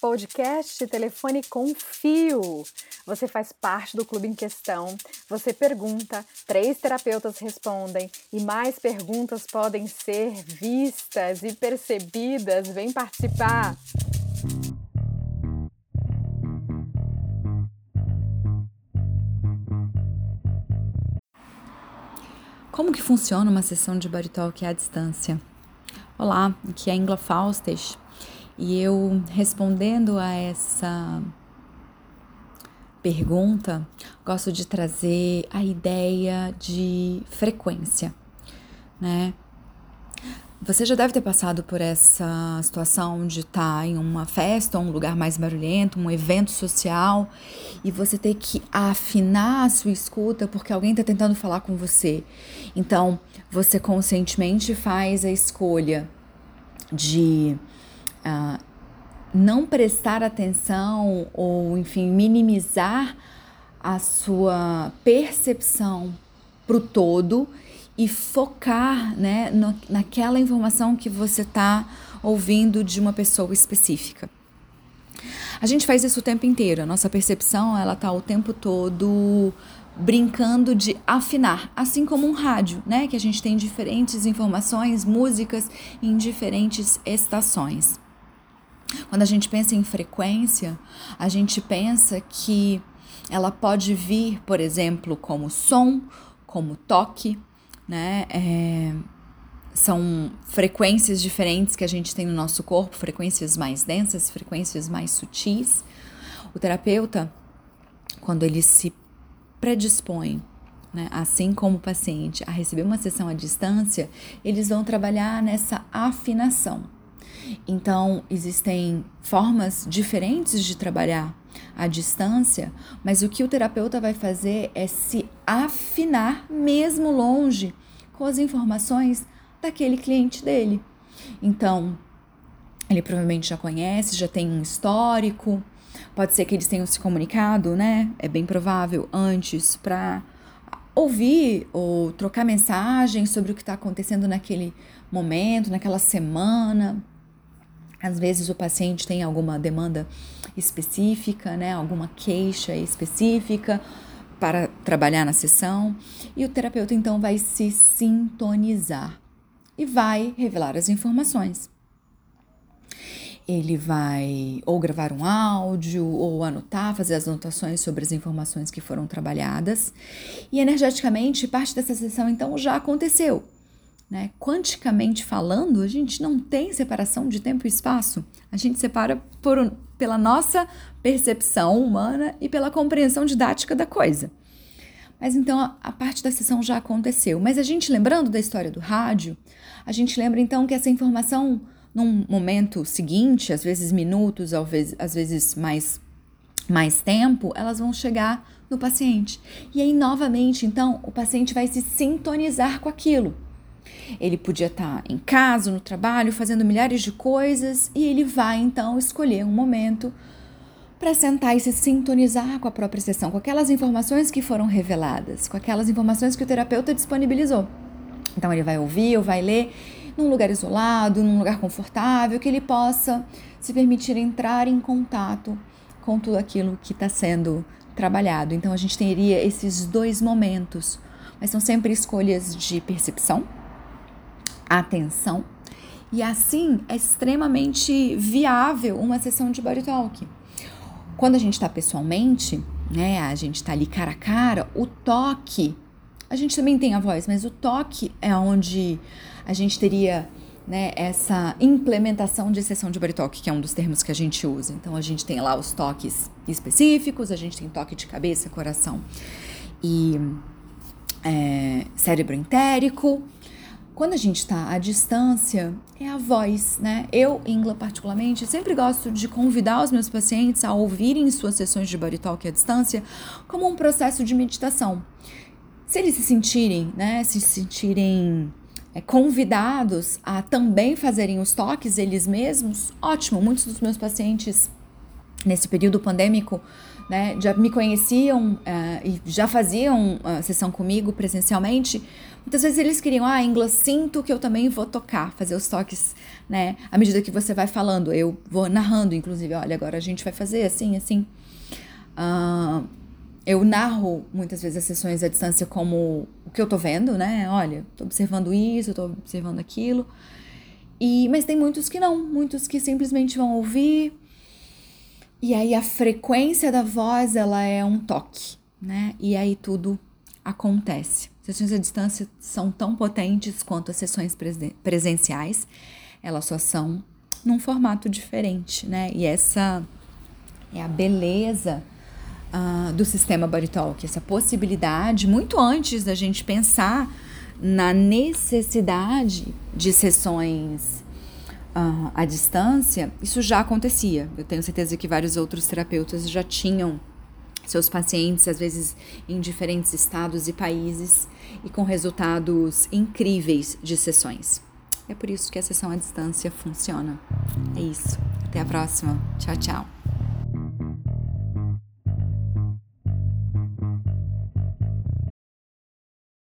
podcast Telefone com Fio. Você faz parte do clube em questão, você pergunta, três terapeutas respondem e mais perguntas podem ser vistas e percebidas. Vem participar! Como que funciona uma sessão de Baritalk à distância? Olá, aqui é a Ingla Faustes e eu respondendo a essa pergunta, gosto de trazer a ideia de frequência, né? Você já deve ter passado por essa situação de estar em uma festa, um lugar mais barulhento, um evento social, e você ter que afinar a sua escuta porque alguém está tentando falar com você. Então, você conscientemente faz a escolha de uh, não prestar atenção ou, enfim, minimizar a sua percepção para o todo e focar né, no, naquela informação que você está ouvindo de uma pessoa específica. A gente faz isso o tempo inteiro. A nossa percepção ela está o tempo todo brincando de afinar, assim como um rádio, né? Que a gente tem diferentes informações, músicas em diferentes estações. Quando a gente pensa em frequência, a gente pensa que ela pode vir, por exemplo, como som, como toque, né? É, são frequências diferentes que a gente tem no nosso corpo, frequências mais densas, frequências mais sutis. O terapeuta, quando ele se predispõe, né, assim como o paciente, a receber uma sessão à distância, eles vão trabalhar nessa afinação. Então, existem formas diferentes de trabalhar à distância, mas o que o terapeuta vai fazer é se afinar mesmo longe com as informações daquele cliente dele. Então, ele provavelmente já conhece, já tem um histórico. Pode ser que eles tenham se comunicado, né? É bem provável antes para ouvir ou trocar mensagens sobre o que está acontecendo naquele momento, naquela semana. Às vezes o paciente tem alguma demanda específica, né, alguma queixa específica para trabalhar na sessão, e o terapeuta então vai se sintonizar e vai revelar as informações. Ele vai ou gravar um áudio ou anotar, fazer as anotações sobre as informações que foram trabalhadas. E energeticamente, parte dessa sessão então já aconteceu. Né? Quanticamente falando, a gente não tem separação de tempo e espaço. A gente separa por, pela nossa percepção humana e pela compreensão didática da coisa. Mas então a, a parte da sessão já aconteceu. Mas a gente lembrando da história do rádio, a gente lembra então que essa informação, num momento seguinte, às vezes minutos, às vezes mais, mais tempo, elas vão chegar no paciente. E aí, novamente, então, o paciente vai se sintonizar com aquilo. Ele podia estar em casa, no trabalho, fazendo milhares de coisas e ele vai então escolher um momento para sentar e se sintonizar com a própria sessão, com aquelas informações que foram reveladas, com aquelas informações que o terapeuta disponibilizou. Então ele vai ouvir ou vai ler num lugar isolado, num lugar confortável, que ele possa se permitir entrar em contato com tudo aquilo que está sendo trabalhado. Então a gente teria esses dois momentos, mas são sempre escolhas de percepção atenção. E assim é extremamente viável uma sessão de body talk. Quando a gente está pessoalmente, né, a gente está ali cara a cara, o toque, a gente também tem a voz, mas o toque é onde a gente teria né, essa implementação de sessão de body talk, que é um dos termos que a gente usa. Então a gente tem lá os toques específicos, a gente tem toque de cabeça, coração e é, cérebro entérico. Quando a gente está à distância, é a voz, né? Eu, Ingla, particularmente, sempre gosto de convidar os meus pacientes a ouvirem suas sessões de body talk à distância como um processo de meditação. Se eles se sentirem, né, se sentirem é, convidados a também fazerem os toques eles mesmos, ótimo. Muitos dos meus pacientes nesse período pandêmico, né, já me conheciam uh, e já faziam uh, sessão comigo presencialmente, muitas vezes eles queriam, ah, inglês, sinto que eu também vou tocar, fazer os toques, né, à medida que você vai falando, eu vou narrando, inclusive, olha, agora a gente vai fazer assim, assim. Uh, eu narro muitas vezes as sessões à distância como o que eu tô vendo, né, olha, tô observando isso, tô observando aquilo, e, mas tem muitos que não, muitos que simplesmente vão ouvir, e aí a frequência da voz, ela é um toque, né? E aí tudo acontece. Sessões à distância são tão potentes quanto as sessões presenciais, elas só são num formato diferente, né? E essa é a beleza uh, do sistema Body Talk, essa possibilidade, muito antes da gente pensar na necessidade de sessões uh, à distância, isso já acontecia. Eu tenho certeza que vários outros terapeutas já tinham seus pacientes, às vezes em diferentes estados e países, e com resultados incríveis de sessões. É por isso que a sessão à distância funciona. É isso. Até a próxima. Tchau, tchau.